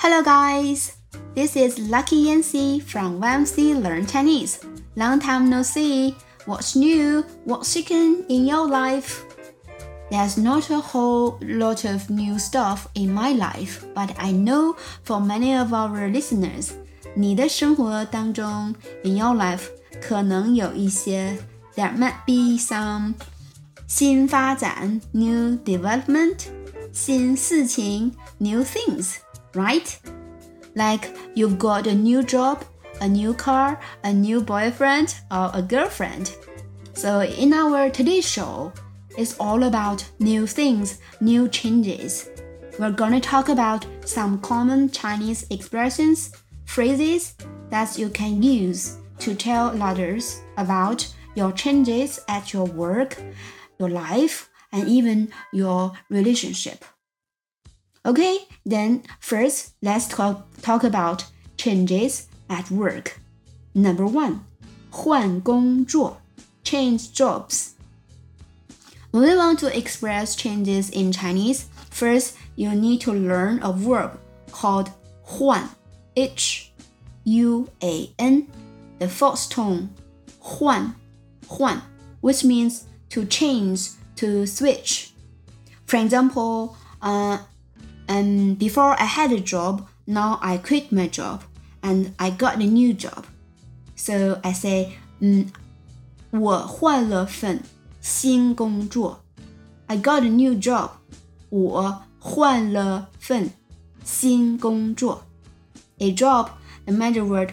Hello, guys. This is Lucky Yancy from YMC Learn Chinese. Long time no see. What's new? What's chicken in your life? There's not a whole lot of new stuff in my life, but I know for many of our listeners, 你的生活当中 in your life 可能有一些 there might be some 新发展 new development 新事情 new things Right? Like you've got a new job, a new car, a new boyfriend, or a girlfriend. So, in our today's show, it's all about new things, new changes. We're gonna talk about some common Chinese expressions, phrases that you can use to tell others about your changes at your work, your life, and even your relationship. Okay, then first let's talk, talk about changes at work. Number one, 换工作, change jobs. When we want to express changes in Chinese, first you need to learn a verb called 换, H U A N, the first tone, 换,换, which means to change, to switch. For example, uh, and before I had a job, now I quit my job and I got a new job. So I say, 嗯，我换了份新工作。I got a new job. 我换了份新工作。A job, the major word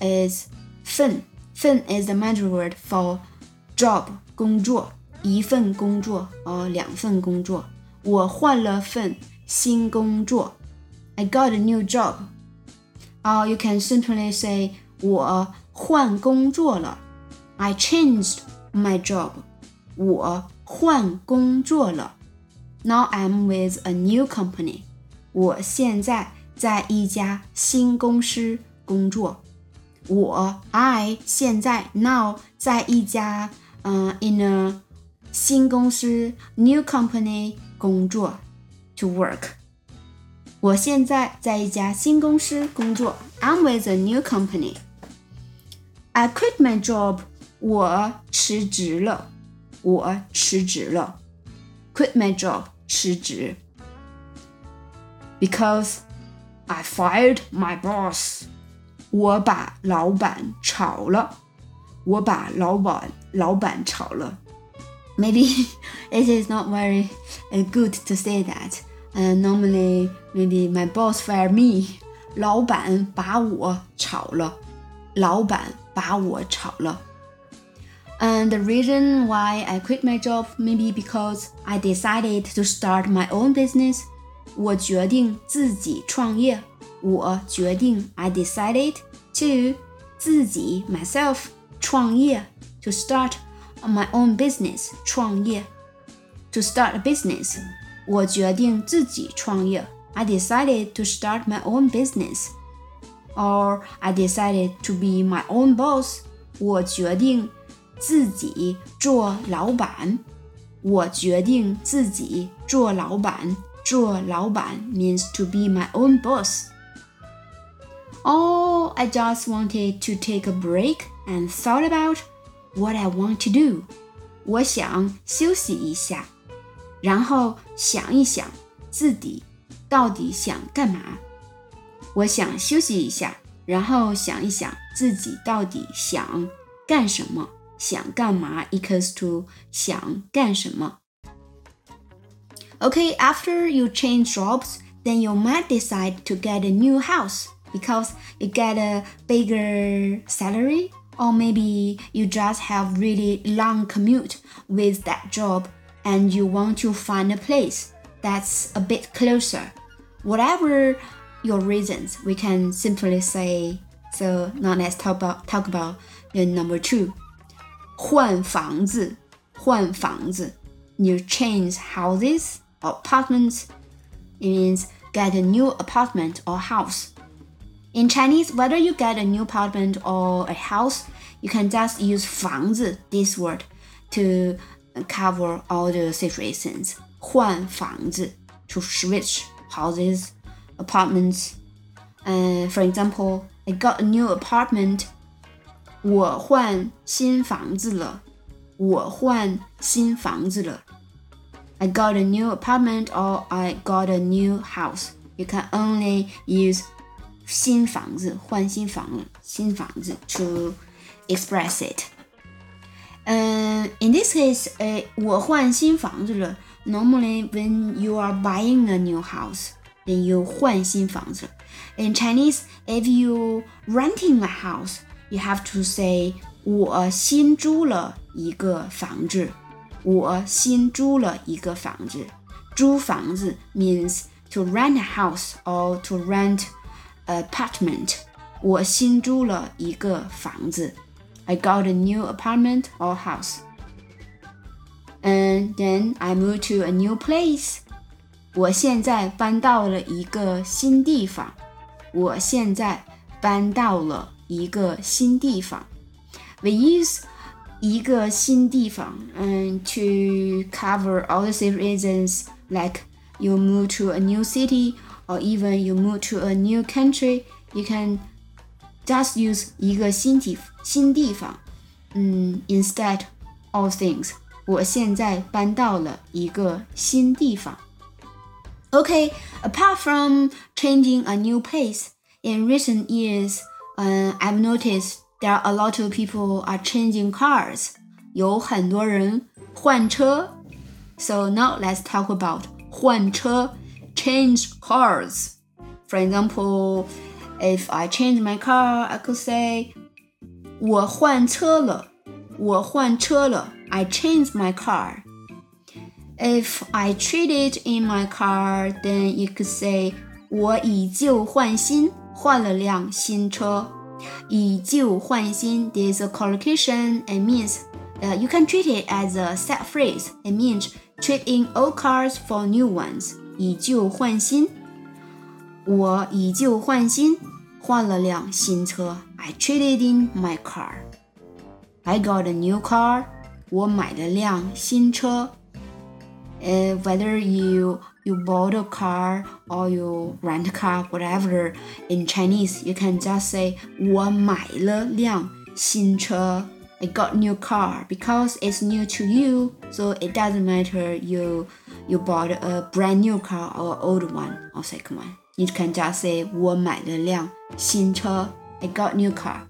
is 份。份 is the major word for job 工作，一份工作或两份工作。我换了份 新工作，I got a new job. Or you can simply say 我换工作了，I changed my job. 我换工作了，Now I'm with a new company. 我现在在一家新公司工作。我 I 现在 now 在一家嗯、uh, in a 新公司 new company 工作。 to work. 我现在在一家新公司工作。I'm with a new company. I quit my job. 我辞职了。我辞职了。Quit my job. 辞职。Because I fired my boss. 我把老板炒了。我把老板老板炒了。Maybe it is not very good to say that. And normally, maybe my boss fired me. 老板把我炒了。老板把我炒了。And the reason why I quit my job maybe because I decided to start my own business. 我决定自己创业。我决定 I decided to 自己 myself 创业 to start my own business 创业 to start a business 我决定自己创业。I decided to start my own business. Or I decided to be my own boss. 我决定自己做老板。我决定自己做老板。做老板 means to be my own boss. Oh, I just wanted to take a break and thought about what I want to do. 我想休息一下。然后 想一想自己到底想干嘛。我想休息一下，然后想一想自己到底想干什么。想干嘛 equals to 想干什么。Okay, after you change jobs, then you might decide to get a new house because you get a bigger salary, or maybe you just have really long commute with that job and you want to find a place that's a bit closer. Whatever your reasons, we can simply say. So now let's talk about talk about the number two. 换房子，换房子. You change houses or apartments. It means get a new apartment or house. In Chinese, whether you get a new apartment or a house, you can just use 房子 this word to cover all the situations. 换房子 to switch houses, apartments, Uh, for example, I got a new apartment. 我换新房子了。我换新房子了。I got a new apartment or I got a new house. You can only use 新房子换新房了新房子 to express it. Uh, in this case, uh, 我换新房子了。Normally, when you are buying a new house, then you 换新房子。In Chinese, if you renting a house, you have to say 我新租了一个房子。我新租了一个房子。租房子 means to rent a house or to rent apartment. 我新租了一个房子。 I got a new apartment or house. And then I moved to a new place. 我现在搬到了一个新地方。我现在搬到了一个新地方。We use 一个新地方，and to cover all the same reasons like you move to a new city or even you move to a new country, you can just use 一个新地新地方，嗯，instead of things。我现在搬到了一个新地方。Okay, apart from changing a new place, in recent years, uh, I've noticed there are a lot of people are changing cars. 有很多人换车。So now let's talk about 换车 change cars. For example, if I change my car, I could say 我换车了。我换车了。I changed my car. If I traded in my car, then you could say 我以旧换新，换了辆新车。以旧换新 this a collocation and means uh, you can treat it as a set phrase. It means trade in old cars for new ones. 以旧换新， 我以旧换新，换了辆新车。I traded in my car. I got a new car. 我买了辆新车。Uh, whether you you bought a car or you rent a car, whatever. In Chinese, you can just say 我买了辆新车. I got new car because it's new to you, so it doesn't matter you you bought a brand new car or old one or second one. You can just say 我买了辆新车. I got new car.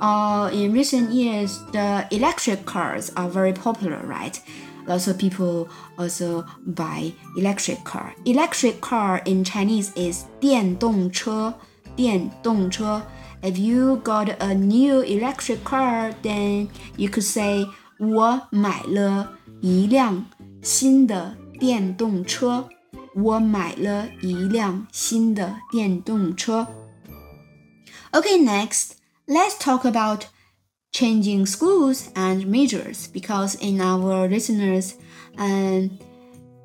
Uh, in recent years, the electric cars are very popular, right? lots of people also buy electric car. Electric car in Chinese is 电动车,电动车. If you got a new electric car, then you could say 我买了一辆新的电动车。 我买了一辆新的电动车。Okay, next, let's talk about changing schools and majors because in our listeners and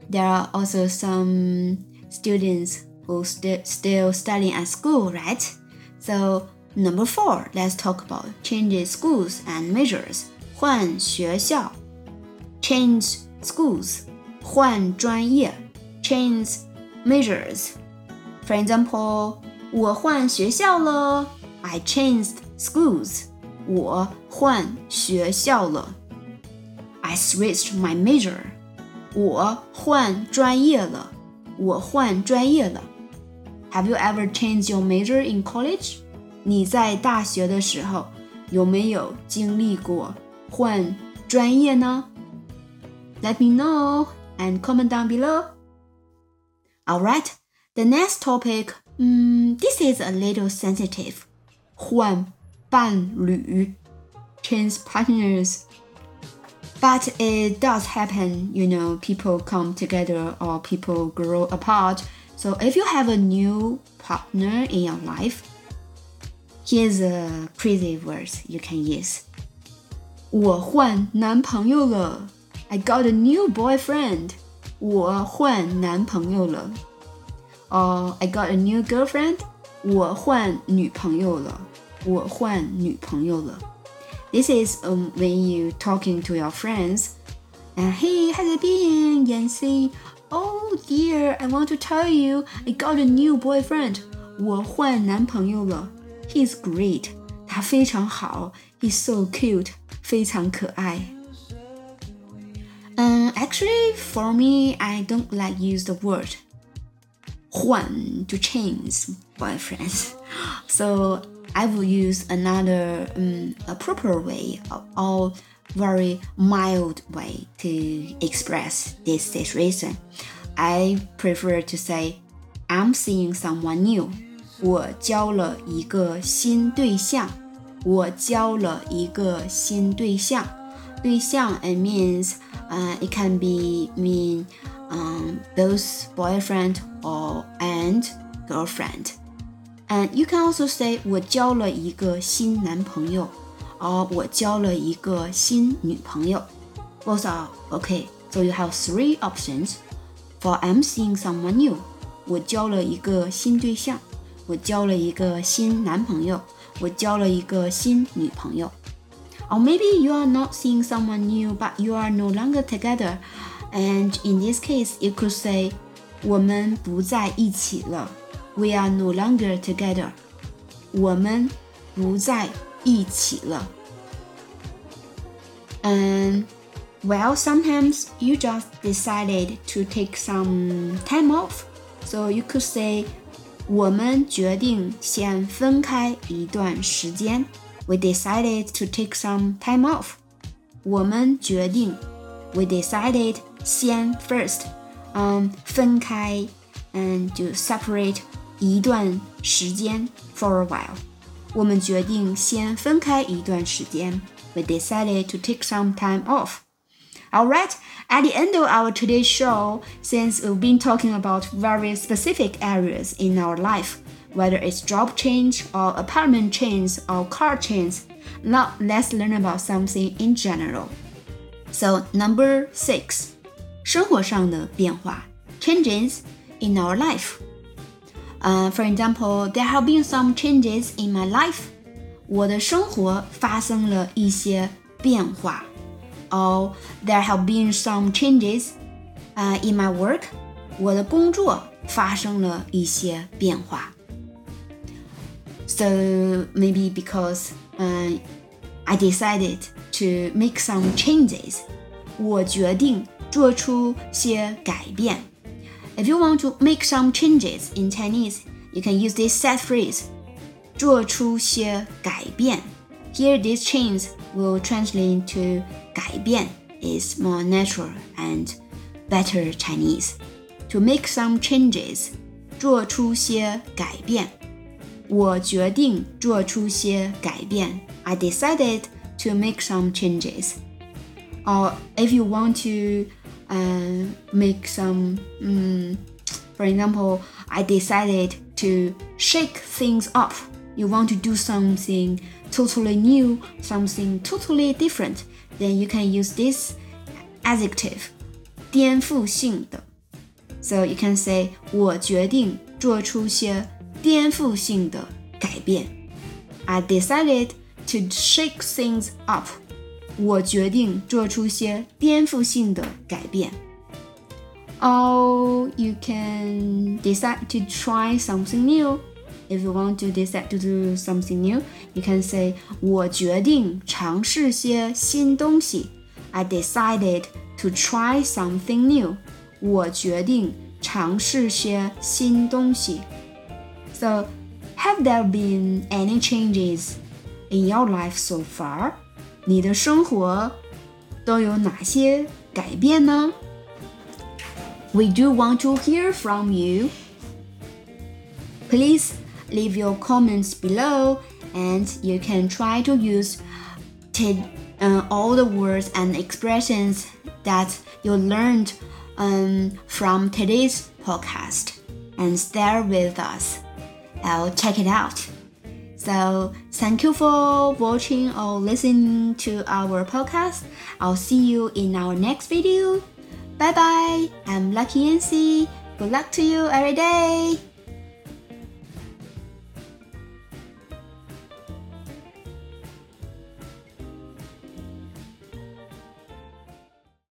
there are also some students who st still studying at school right so number four let's talk about changing schools and majors 换学校 change schools 换专业 change majors for example 我换学校了 I changed schools 我换学校了。I switched my major。我换专业了。我换专业了。Have you ever changed your major in college？你在大学的时候有没有经历过换专业呢？Let me know and comment down below. Alright, the next topic, um, this is a little sensitive. 换伴侣 change partners. But it does happen, you know, people come together or people grow apart. So if you have a new partner in your life, here's a crazy words you can use. 我换男朋友了. I got a new boyfriend. 我换男朋友了. Or I got a new girlfriend. 我换女朋友了。我换女朋友了。This is um, when you talking to your friends. And hey, how's it been, Yancy? Oh dear, I want to tell you, I got a new boyfriend. 我换男朋友了。He's great，他非常好。He's so cute，非常可爱。 嗯、um,，actually for me, I don't like use the word 换 to change boyfriends. So I will use another um, a proper way or very mild way to express this situation. I prefer to say I'm seeing someone new. 我交了一个新对象。我交了一个新对象。 对象 it means uh, it can be mean um, both boyfriend or and girlfriend. And you can also say 我交了一个新男朋友，or 我交了一个新女朋友。Both are okay. So you have three options. For I'm seeing someone new，我交了一个新对象，我交了一个新男朋友，我交了一个新女朋友。 Or maybe you are not seeing someone new, but you are no longer together. And in this case, you could say 我们不在一起了。We are no longer together. 我们不在一起了。And well, sometimes you just decided to take some time off. So you could say, 我们决定先分开一段时间。 We decided to take some time off. 我们决定，we decided 先 first，嗯，分开，嗯，就 separate 一段时间 for a while。我们决定先分开一段时间。We decided to take some time off. Alright, at the end of our today's show, since we've been talking about very specific areas in our life, whether it's job change or apartment change or car change, now let's learn about something in general. So number six, 生活上的变化 changes in our life. Uh, for example, there have been some changes in my life. 我的生活发生了一些变化。or there have been some changes uh, in my work. 我的工作发生了一些变化。 So maybe because uh, I decided to make some changes. 我决定做出些改变。If you want to make some changes in Chinese, you can use this set phrase. 做出些改变。Here, this change will translate into 改变 is more natural and better Chinese. To make some changes，做出些改变。 我决定做出些改变。I decided to make some changes. Or if you want to uh, make some, um, for example, I decided to shake things up. You want to do something totally new, something totally different then you can use this adjective 颠覆性的 so you can say 我决定做出些 颠覆性的改变 I decided to shake things up 我决定做出些颠覆性的改变 or you can decide to try something new if you want to decide to do something new, you can say 我决定尝试些新东西。I decided to try something new. 我决定尝试些新东西。 So, have there been any changes in your life so far? 你的生活都有哪些改变呢？We do want to hear from you. Please leave your comments below and you can try to use uh, all the words and expressions that you learned um, from today's podcast and stay with us. I'll check it out. So, thank you for watching or listening to our podcast. I'll see you in our next video. Bye bye. I'm Lucky Yancy. Good luck to you every day.